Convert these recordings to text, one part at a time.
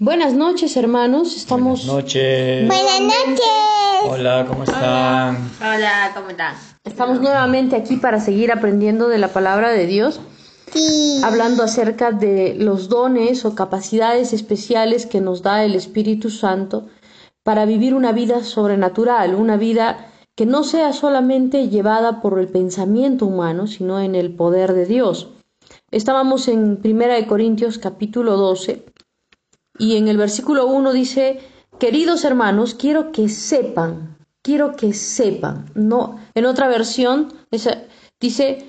Buenas noches, hermanos. Estamos. Buenas noches. Buenas noches. Hola, ¿cómo están? Hola, ¿cómo están? Estamos nuevamente aquí para seguir aprendiendo de la palabra de Dios, Sí. hablando acerca de los dones o capacidades especiales que nos da el Espíritu Santo para vivir una vida sobrenatural, una vida que no sea solamente llevada por el pensamiento humano, sino en el poder de Dios. Estábamos en Primera de Corintios capítulo 12 y en el versículo 1 dice, queridos hermanos, quiero que sepan, quiero que sepan. No, en otra versión dice,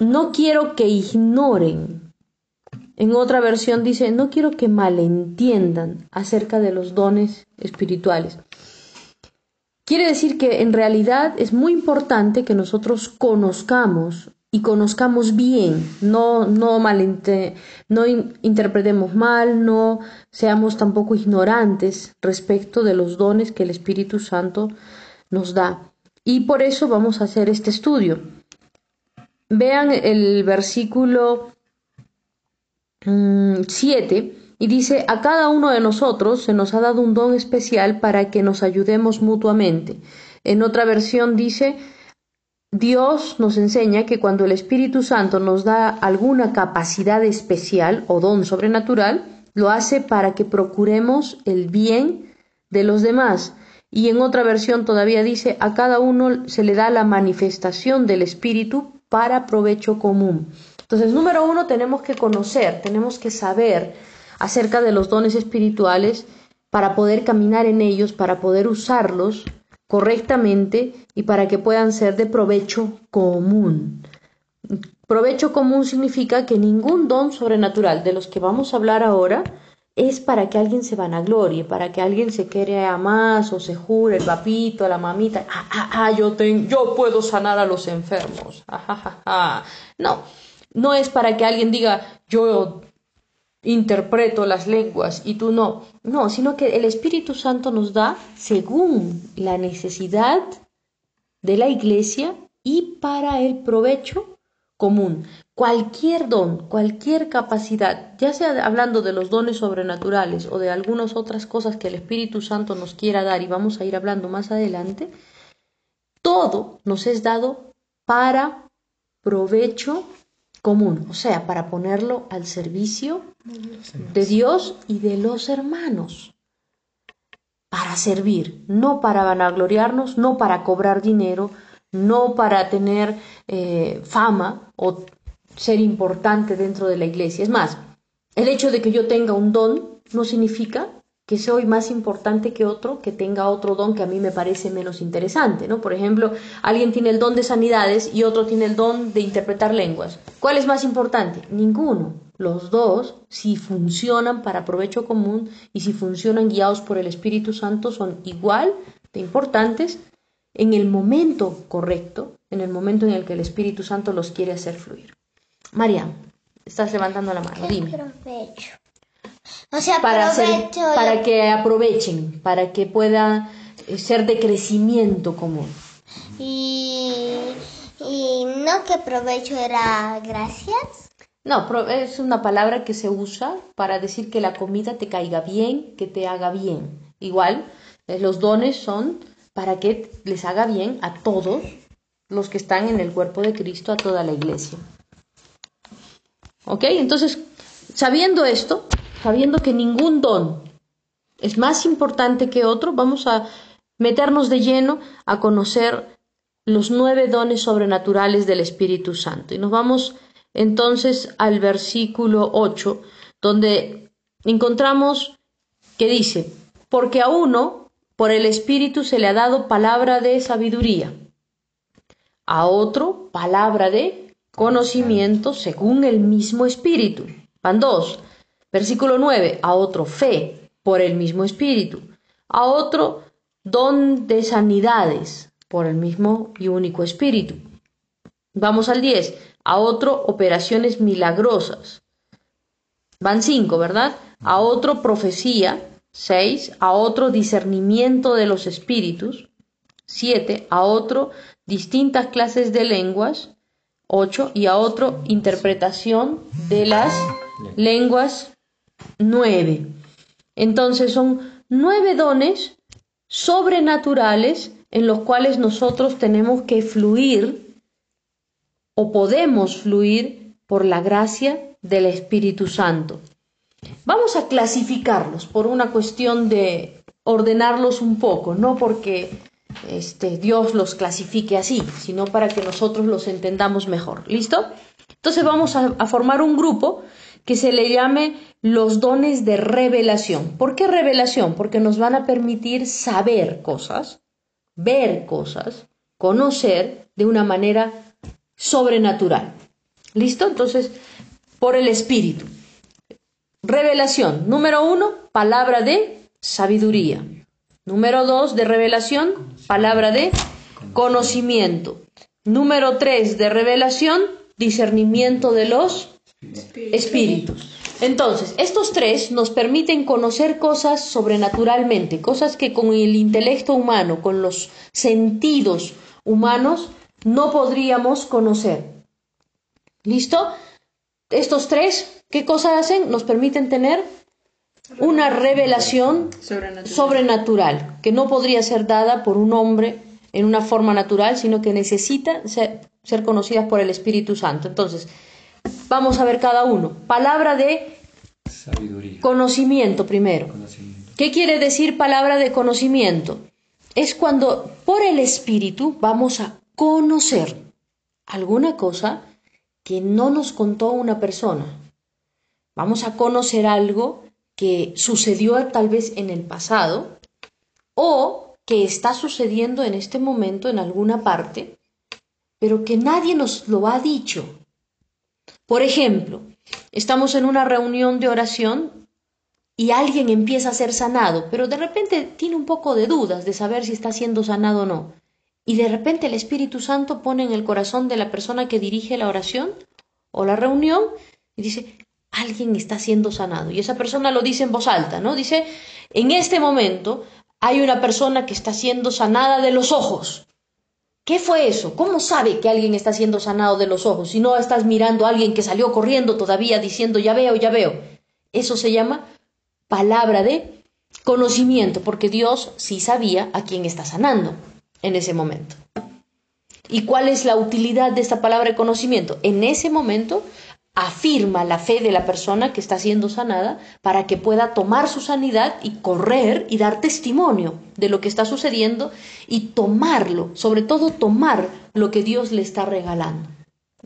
no quiero que ignoren. En otra versión dice, no quiero que malentiendan acerca de los dones espirituales. Quiere decir que en realidad es muy importante que nosotros conozcamos y conozcamos bien, no, no, no in- interpretemos mal, no seamos tampoco ignorantes respecto de los dones que el Espíritu Santo nos da. Y por eso vamos a hacer este estudio. Vean el versículo 7 y dice, a cada uno de nosotros se nos ha dado un don especial para que nos ayudemos mutuamente. En otra versión dice, Dios nos enseña que cuando el Espíritu Santo nos da alguna capacidad especial o don sobrenatural, lo hace para que procuremos el bien de los demás. Y en otra versión todavía dice, a cada uno se le da la manifestación del Espíritu para provecho común. Entonces, número uno, tenemos que conocer, tenemos que saber acerca de los dones espirituales para poder caminar en ellos, para poder usarlos correctamente y para que puedan ser de provecho común. Provecho común significa que ningún don sobrenatural de los que vamos a hablar ahora es para que alguien se vanaglorie, para que alguien se crea más o se jure el papito, la mamita, ah, ah, ah, yo, ten- yo puedo sanar a los enfermos. Ah, ah, ah. No, no es para que alguien diga yo interpreto las lenguas y tú no. No, sino que el Espíritu Santo nos da según la necesidad de la iglesia y para el provecho común. Cualquier don, cualquier capacidad, ya sea hablando de los dones sobrenaturales o de algunas otras cosas que el Espíritu Santo nos quiera dar y vamos a ir hablando más adelante, todo nos es dado para provecho común, o sea, para ponerlo al servicio de Dios y de los hermanos, para servir, no para vanagloriarnos, no para cobrar dinero, no para tener eh, fama o ser importante dentro de la iglesia. Es más, el hecho de que yo tenga un don no significa que soy más importante que otro que tenga otro don que a mí me parece menos interesante, ¿no? Por ejemplo, alguien tiene el don de sanidades y otro tiene el don de interpretar lenguas. ¿Cuál es más importante? Ninguno. Los dos, si funcionan para provecho común y si funcionan guiados por el Espíritu Santo, son igual de importantes en el momento correcto, en el momento en el que el Espíritu Santo los quiere hacer fluir. Mariam, estás levantando la mano, dime Provecho. O sea, para, hacer- provecho. para que aprovechen, para que pueda eh, ser de crecimiento común. Y, y no que provecho era gracias. No, es una palabra que se usa para decir que la comida te caiga bien, que te haga bien. Igual, eh, los dones son para que les haga bien a todos los que están en el cuerpo de Cristo, a toda la iglesia. ¿Ok? Entonces, sabiendo esto, sabiendo que ningún don es más importante que otro, vamos a meternos de lleno a conocer los nueve dones sobrenaturales del Espíritu Santo. Y nos vamos entonces al versículo 8, donde encontramos que dice, porque a uno por el Espíritu se le ha dado palabra de sabiduría, a otro palabra de conocimiento según el mismo Espíritu. Van dos. Versículo 9, a otro fe por el mismo Espíritu, a otro don de sanidades por el mismo y único Espíritu. Vamos al 10, a otro operaciones milagrosas. Van cinco, ¿verdad? A otro profecía, seis, a otro discernimiento de los espíritus, siete, a otro distintas clases de lenguas, ocho, y a otro interpretación de las lenguas, nueve. Entonces son nueve dones sobrenaturales en los cuales nosotros tenemos que fluir o podemos fluir por la gracia del Espíritu Santo. Vamos a clasificarlos por una cuestión de ordenarlos un poco, no porque este, Dios los clasifique así, sino para que nosotros los entendamos mejor. ¿Listo? Entonces vamos a, a formar un grupo que se le llame los dones de revelación. ¿Por qué revelación? Porque nos van a permitir saber cosas, ver cosas, conocer de una manera sobrenatural. ¿Listo? Entonces, por el Espíritu. Revelación. Número uno, palabra de sabiduría. Número dos, de revelación, palabra de conocimiento. Número tres, de revelación, discernimiento de los espíritus. Entonces, estos tres nos permiten conocer cosas sobrenaturalmente, cosas que con el intelecto humano, con los sentidos humanos, no podríamos conocer. ¿Listo? Estos tres, ¿qué cosas hacen? Nos permiten tener una revelación Sobrenatural. sobrenatural, que no podría ser dada por un hombre en una forma natural, sino que necesita ser, ser conocidas por el Espíritu Santo. Entonces, vamos a ver cada uno. Palabra de Sabiduría. conocimiento primero. Conocimiento. ¿Qué quiere decir palabra de conocimiento? Es cuando por el Espíritu vamos a conocer alguna cosa que no nos contó una persona. Vamos a conocer algo que sucedió tal vez en el pasado o que está sucediendo en este momento en alguna parte, pero que nadie nos lo ha dicho. Por ejemplo, estamos en una reunión de oración y alguien empieza a ser sanado, pero de repente tiene un poco de dudas de saber si está siendo sanado o no. Y de repente el Espíritu Santo pone en el corazón de la persona que dirige la oración o la reunión y dice, alguien está siendo sanado. Y esa persona lo dice en voz alta, ¿no? Dice, en este momento hay una persona que está siendo sanada de los ojos. ¿Qué fue eso? ¿Cómo sabe que alguien está siendo sanado de los ojos si no estás mirando a alguien que salió corriendo todavía diciendo, ya veo, ya veo? Eso se llama palabra de conocimiento, porque Dios sí sabía a quién está sanando en ese momento. ¿Y cuál es la utilidad de esta palabra de conocimiento? En ese momento afirma la fe de la persona que está siendo sanada para que pueda tomar su sanidad y correr y dar testimonio de lo que está sucediendo y tomarlo, sobre todo tomar lo que Dios le está regalando.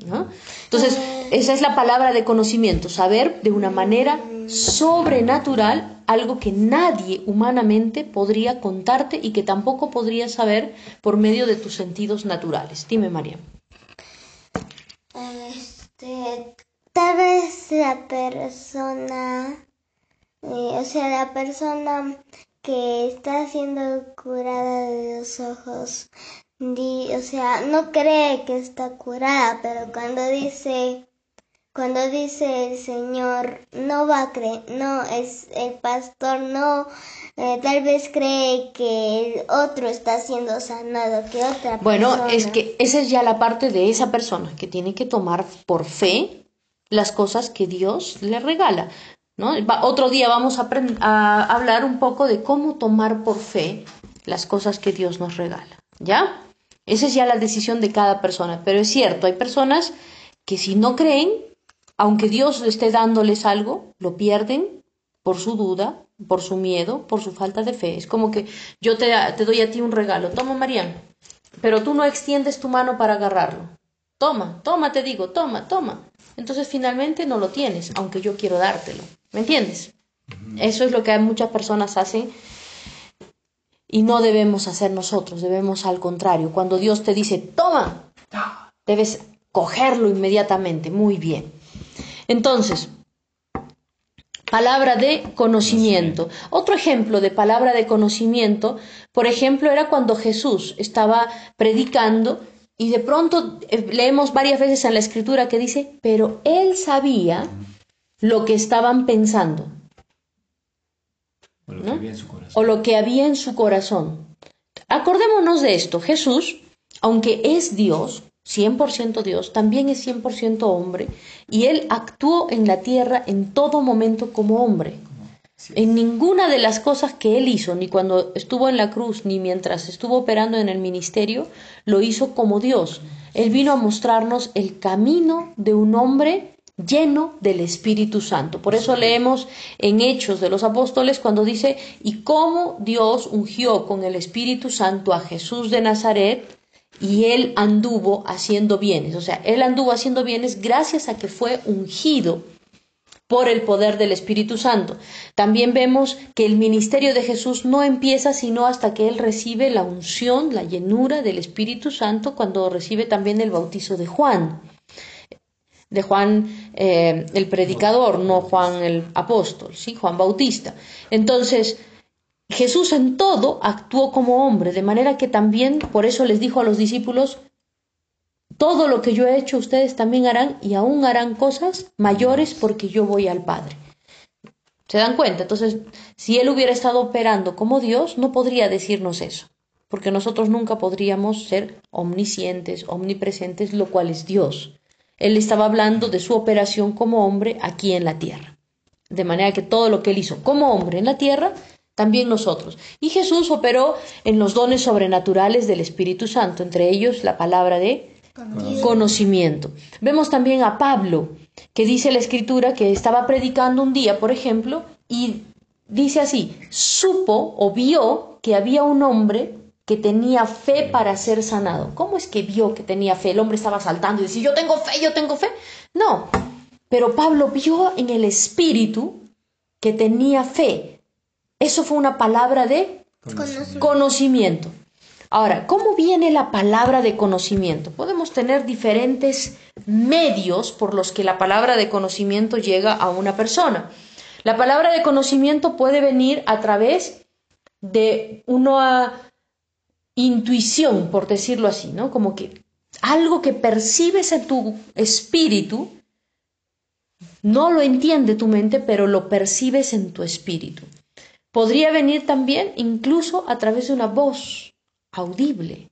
¿no? Entonces, esa es la palabra de conocimiento, saber de una manera sobrenatural algo que nadie humanamente podría contarte y que tampoco podrías saber por medio de tus sentidos naturales. Dime, María. Este, tal vez la persona, eh, o sea, la persona que está siendo curada de los ojos, di- o sea, no cree que está curada, pero cuando dice, cuando dice el Señor, no va a creer, no, es el pastor, no, eh, tal vez cree que el otro está siendo sanado, que otra Bueno, persona. es que esa es ya la parte de esa persona que tiene que tomar por fe las cosas que Dios le regala. ¿no? Va- otro día vamos a, a hablar un poco de cómo tomar por fe las cosas que Dios nos regala. ¿Ya? Esa es ya la decisión de cada persona. Pero es cierto, hay personas que si no creen, aunque Dios esté dándoles algo, lo pierden por su duda, por su miedo, por su falta de fe. Es como que yo te, te doy a ti un regalo. Toma, Mariana. Pero tú no extiendes tu mano para agarrarlo. Toma, toma, te digo, toma, toma. Entonces finalmente no lo tienes, aunque yo quiero dártelo. ¿Me entiendes? Eso es lo que muchas personas hacen y no debemos hacer nosotros, debemos al contrario. Cuando Dios te dice, toma, debes cogerlo inmediatamente. Muy bien. Entonces, palabra de conocimiento. Otro ejemplo de palabra de conocimiento, por ejemplo, era cuando Jesús estaba predicando y de pronto eh, leemos varias veces en la escritura que dice, pero él sabía lo que estaban pensando O lo que ¿no? había en su corazón. o lo que había en su corazón. Acordémonos de esto, Jesús, aunque es Dios, 100% Dios, también es 100% hombre, y él actuó en la tierra en todo momento como hombre. En ninguna de las cosas que él hizo, ni cuando estuvo en la cruz, ni mientras estuvo operando en el ministerio, lo hizo como Dios. Él vino a mostrarnos el camino de un hombre lleno del Espíritu Santo. Por eso leemos en Hechos de los Apóstoles cuando dice, y cómo Dios ungió con el Espíritu Santo a Jesús de Nazaret, y él anduvo haciendo bienes. O sea, él anduvo haciendo bienes gracias a que fue ungido por el poder del Espíritu Santo. También vemos que el ministerio de Jesús no empieza sino hasta que Él recibe la unción, la llenura del Espíritu Santo, cuando recibe también el bautizo de Juan, de Juan eh, el predicador, no Juan el apóstol, ¿sí? Juan Bautista. Entonces, Jesús en todo actuó como hombre, de manera que también por eso les dijo a los discípulos, todo lo que yo he hecho ustedes también harán y aún harán cosas mayores porque yo voy al Padre. ¿Se dan cuenta? Entonces, si Él hubiera estado operando como Dios, no podría decirnos eso, porque nosotros nunca podríamos ser omniscientes, omnipresentes, lo cual es Dios. Él estaba hablando de su operación como hombre aquí en la tierra. De manera que todo lo que Él hizo como hombre en la tierra, también nosotros. Y Jesús operó en los dones sobrenaturales del Espíritu Santo, entre ellos la palabra de conocimiento. Vemos también a Pablo, que dice la escritura que estaba predicando un día, por ejemplo, y dice así, supo o vio que había un hombre que tenía fe para ser sanado. ¿Cómo es que vio que tenía fe? El hombre estaba saltando y decía, yo tengo fe, yo tengo fe. No, pero Pablo vio en el espíritu que tenía fe. Eso fue una palabra de conocimiento. Ahora, ¿cómo viene la palabra de conocimiento? Podemos tener diferentes medios por los que la palabra de conocimiento llega a una persona. La palabra de conocimiento puede venir a través de una intuición, por decirlo así, ¿no? Como que algo que percibes en tu espíritu, no lo entiende tu mente, pero lo percibes en tu espíritu. Podría venir también incluso a través de una voz, audible.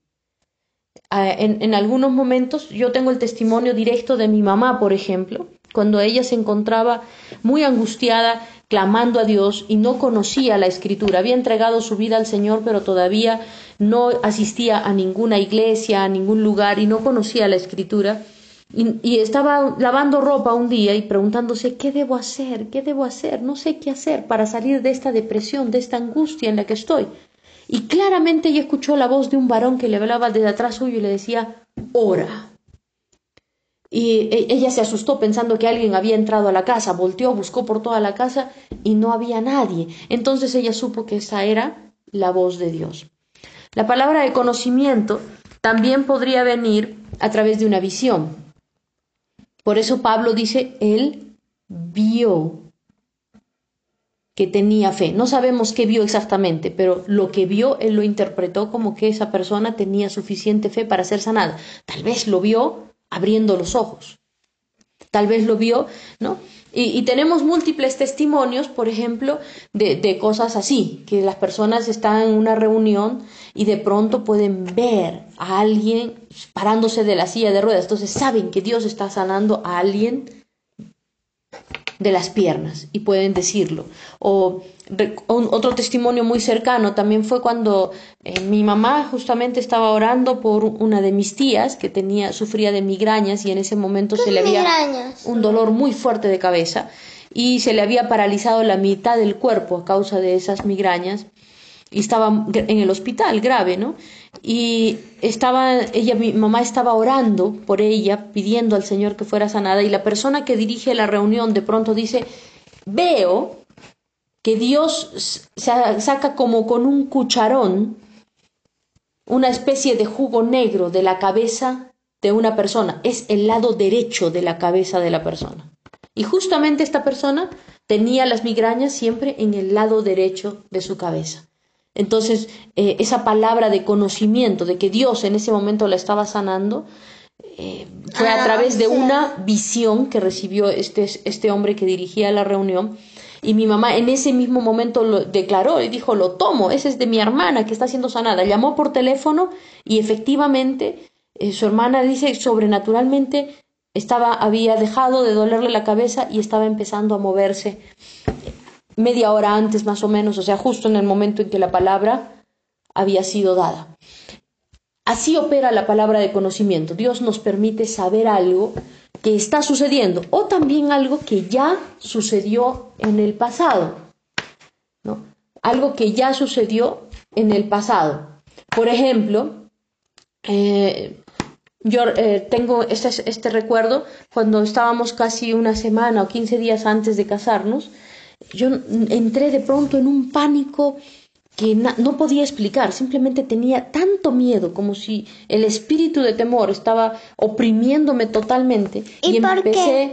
Ah, en, en, algunos momentos yo tengo el testimonio directo de mi mamá, por ejemplo, cuando ella se encontraba muy angustiada, clamando a Dios y no conocía la escritura. Había entregado su vida al Señor, pero todavía no asistía a ninguna iglesia, a ningún lugar y no conocía la escritura. Y, y, estaba lavando ropa un día y preguntándose, ¿qué debo hacer? ¿Qué debo hacer? No sé qué hacer para salir de esta depresión, de esta angustia en la que estoy. Y claramente ella escuchó la voz de un varón que le hablaba desde atrás suyo y le decía, ora. Y e, ella se asustó pensando que alguien había entrado a la casa, volteó, buscó por toda la casa y no había nadie. Entonces ella supo que esa era la voz de Dios. La palabra de conocimiento también podría venir a través de una visión. Por eso Pablo dice, él vio que tenía fe. No sabemos qué vio exactamente, pero lo que vio él lo interpretó como que esa persona tenía suficiente fe para ser sanada. Tal vez lo vio abriendo los ojos. Tal vez lo vio, ¿no? Y, tenemos múltiples testimonios, por ejemplo, de, de, cosas así, que las personas están en una reunión y de pronto pueden ver a alguien parándose de la silla de ruedas. Entonces saben que Dios está sanando a alguien de las piernas y pueden decirlo. O otro testimonio muy cercano también fue cuando eh, mi mamá justamente estaba orando por una de mis tías que tenía sufría de migrañas y en ese momento se le había un dolor muy fuerte de cabeza y se le había paralizado la mitad del cuerpo a causa de esas migrañas y estaba en el hospital grave, ¿no? Y estaba ella mi mamá estaba orando por ella pidiendo al Señor que fuera sanada y la persona que dirige la reunión de pronto dice veo que Dios saca como con un cucharón una especie de jugo negro de la cabeza de una persona es el lado derecho de la cabeza de la persona. Y justamente esta persona tenía las migrañas siempre en el lado derecho de su cabeza entonces, eh, esa palabra de conocimiento de que Dios en ese momento la estaba sanando, eh, fue a ah, través de una visión que recibió este, este hombre que dirigía la reunión. Y mi mamá en ese mismo momento lo declaró y dijo, lo tomo, ese es de mi hermana que está siendo sanada. Llamó por teléfono y efectivamente eh, su hermana dice, sobrenaturalmente estaba, había dejado de dolerle la cabeza y estaba empezando a moverse media hora antes más o menos, o sea, justo en el momento en que la palabra había sido dada. Así opera la palabra de conocimiento. Dios nos permite saber algo que está sucediendo o también algo que ya sucedió en el pasado. ¿no? Algo que ya sucedió en el pasado. Por ejemplo, eh, yo eh, tengo este, este, recuerdo cuando estábamos casi una semana o 15 días antes de casarnos, yo entré de pronto en un pánico que no podía explicar, simplemente tenía tanto miedo, como si el espíritu de temor estaba oprimiéndome totalmente. Y, empecé,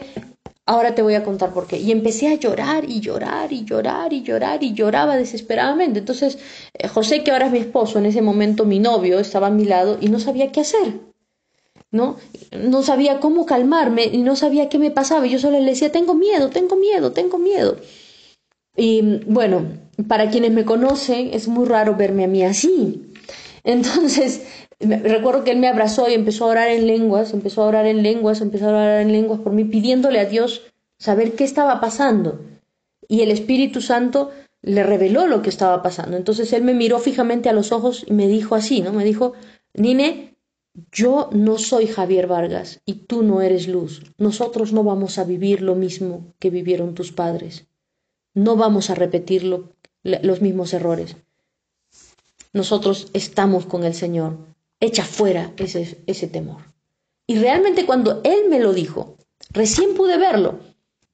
ahora te voy a contar por qué, y empecé a llorar y llorar y llorar y llorar y lloraba desesperadamente. Entonces, eh, José, que ahora es mi esposo, en ese momento mi novio, estaba a mi lado y no sabía qué hacer. ¿no? No sabía cómo calmarme y no sabía qué me pasaba. Yo solo le decía, tengo miedo, tengo miedo, tengo miedo. Y bueno, para quienes me conocen, es muy raro verme a mí así. Entonces, recuerdo que él me abrazó y empezó a orar en lenguas, empezó a orar en lenguas, empezó a orar en lenguas por mí, pidiéndole a Dios saber qué estaba pasando. Y el Espíritu Santo le reveló lo que estaba pasando. Entonces él me miró fijamente a los ojos y me dijo así, ¿no? Me dijo, Nine, yo no soy Javier Vargas y tú no eres luz. Nosotros no vamos a vivir lo mismo que vivieron tus padres no vamos a repetir los mismos errores. Nosotros estamos con el Señor. Echa fuera ese, temor. Y realmente cuando Él me lo dijo, recién pude verlo,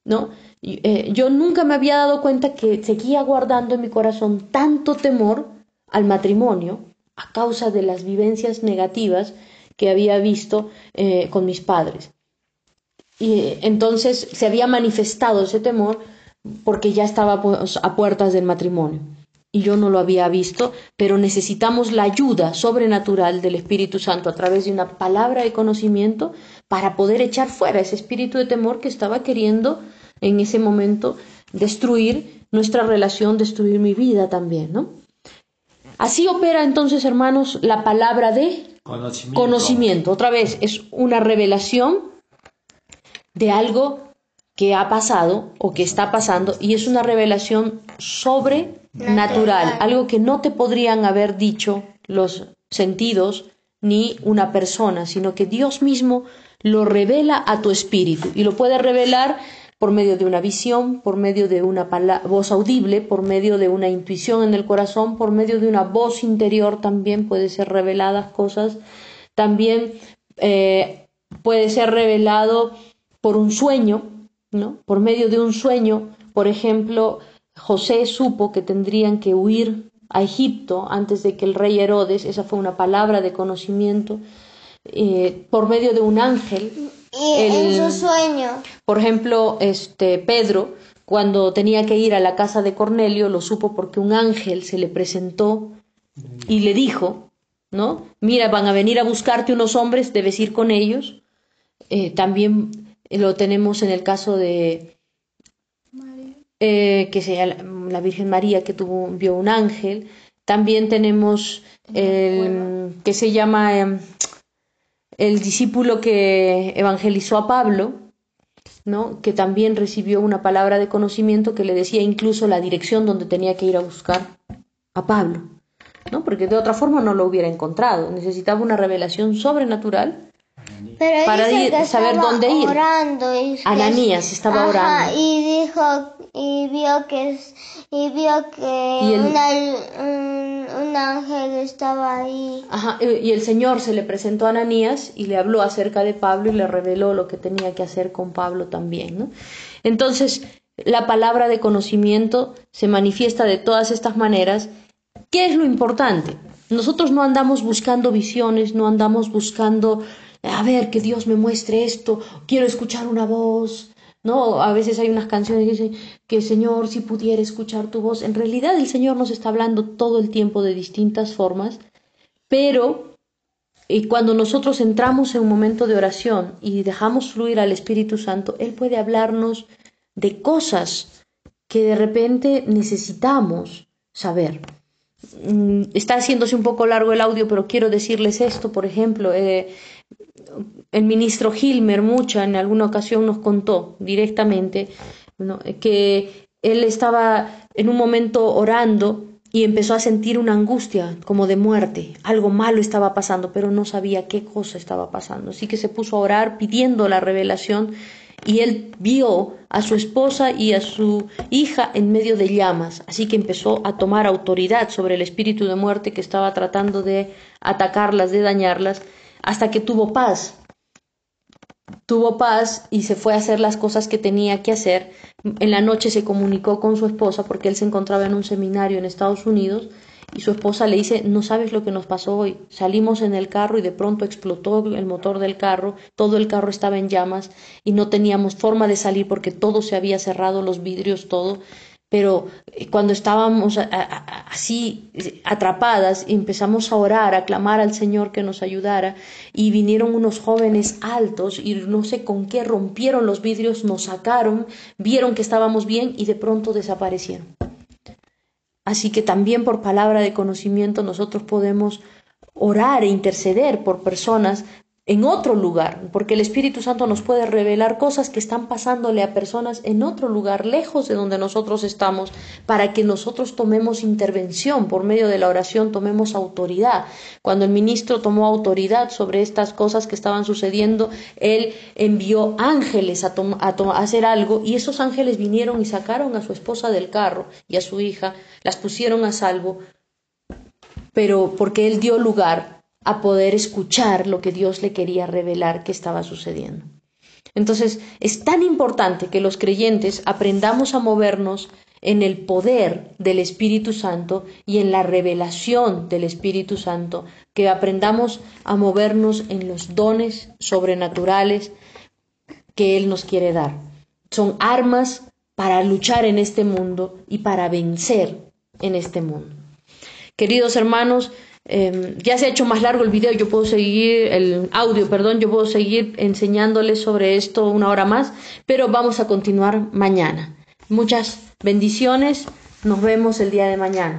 ¿no? Eh, yo nunca me había dado cuenta que seguía guardando en mi corazón tanto temor al matrimonio a causa de las vivencias negativas que había visto eh, con mis padres. Y eh, entonces se había manifestado ese temor porque ya estaba pues, a puertas del matrimonio. Y yo no lo había visto, pero necesitamos la ayuda sobrenatural del Espíritu Santo a través de una palabra de conocimiento para poder echar fuera ese espíritu de temor que estaba queriendo en ese momento destruir nuestra relación, destruir mi vida también, ¿no? Así opera entonces, hermanos, la palabra de conocimiento. conocimiento. Otra vez, es una revelación de algo que ha pasado o que está pasando y es una revelación sobrenatural, algo que no te podrían haber dicho los sentidos ni una persona, sino que Dios mismo lo revela a tu espíritu y lo puede revelar por medio de una visión, por medio de una voz audible, por medio de una intuición en el corazón, por medio de una voz interior también puede ser reveladas cosas, también eh, puede ser revelado por un sueño, por medio de un sueño, por ejemplo, José supo que tendrían que huir a Egipto antes de que el rey Herodes, esa fue una palabra de conocimiento, eh, por medio de un ángel. Y en su sueño. Por ejemplo, este Pedro, cuando tenía que ir a la casa de Cornelio, lo supo porque un ángel se le presentó y le dijo, ¿no? Mira, van a venir a buscarte unos hombres, debes ir con ellos. Eh, también lo tenemos en el caso de eh, que sea la, Virgen María que tuvo, vio un ángel. También tenemos el que se llama em, el discípulo que evangelizó a Pablo, ¿no? que también recibió una palabra de conocimiento que le decía incluso la dirección donde tenía que ir a buscar a Pablo, ¿no? porque de otra forma no lo hubiera encontrado. Necesitaba una revelación sobrenatural para saber dónde ir. Ananías estaba orando. Y dijo y vio que y vio que un, ángel estaba ahí. Ajá, y el Señor se le presentó a Ananías y le habló acerca de Pablo y le reveló lo que tenía que hacer con Pablo también, ¿no? Entonces, la palabra de conocimiento se manifiesta de todas estas maneras. ¿Qué es lo importante? Nosotros no andamos buscando visiones, no andamos buscando a ver, que Dios me muestre esto, quiero escuchar una voz. No, a veces hay unas canciones que dicen que Señor, si pudiera escuchar tu voz. En realidad el Señor nos está hablando todo el tiempo de distintas formas, pero y cuando nosotros entramos en un momento de oración y dejamos fluir al Espíritu Santo, Él puede hablarnos de cosas que de repente necesitamos saber. Mm, está haciéndose un poco largo el audio, pero quiero decirles esto, por ejemplo, eh, el ministro Gilmer Mucha en alguna ocasión nos contó directamente que él estaba en un momento orando y empezó a sentir una angustia como de muerte. Algo malo estaba pasando, pero no sabía qué cosa estaba pasando. Así que se puso a orar pidiendo la revelación y él vio a su esposa y a su hija en medio de llamas, así que empezó a tomar autoridad sobre el espíritu de muerte que estaba tratando de atacarlas, de dañarlas, hasta que tuvo paz. Tuvo paz y se fue a hacer las cosas que tenía que hacer. En la noche se comunicó con su esposa porque él se encontraba en un seminario en Estados Unidos y su esposa le dice, no sabes lo que nos pasó hoy. Salimos en el carro y de pronto explotó el motor del carro, todo el carro estaba en llamas y no teníamos forma de salir porque todo se había cerrado, los vidrios, todo. Pero eh, cuando estábamos así atrapadas, empezamos a orar, a clamar al Señor que nos ayudara y vinieron unos jóvenes altos y no sé con qué rompieron los vidrios, nos sacaron, vieron que estábamos bien y de pronto desaparecieron. Así que también por palabra de conocimiento nosotros podemos orar e interceder por personas en otro lugar, porque el Espíritu Santo nos puede revelar cosas que están pasándole a personas en otro lugar, lejos de donde nosotros estamos, para que nosotros tomemos intervención por medio de la oración, tomemos autoridad. Cuando el ministro tomó autoridad sobre estas cosas que estaban sucediendo, él envió ángeles a, a hacer algo y esos ángeles vinieron y sacaron a su esposa del carro y a su hija, las pusieron a salvo, pero porque él dio lugar a poder escuchar lo que Dios le quería revelar que estaba sucediendo. Entonces, es tan importante que los creyentes aprendamos a movernos en el poder del Espíritu Santo y en la revelación del Espíritu Santo, que aprendamos a movernos en los dones sobrenaturales que Él nos quiere dar. Son armas para luchar en este mundo y para vencer en este mundo. Queridos hermanos, Em, ya se ha hecho más largo el video, yo puedo seguir, el audio, perdón, yo puedo seguir enseñándoles sobre esto una hora más, pero vamos a continuar mañana. Muchas bendiciones, nos vemos el día de mañana.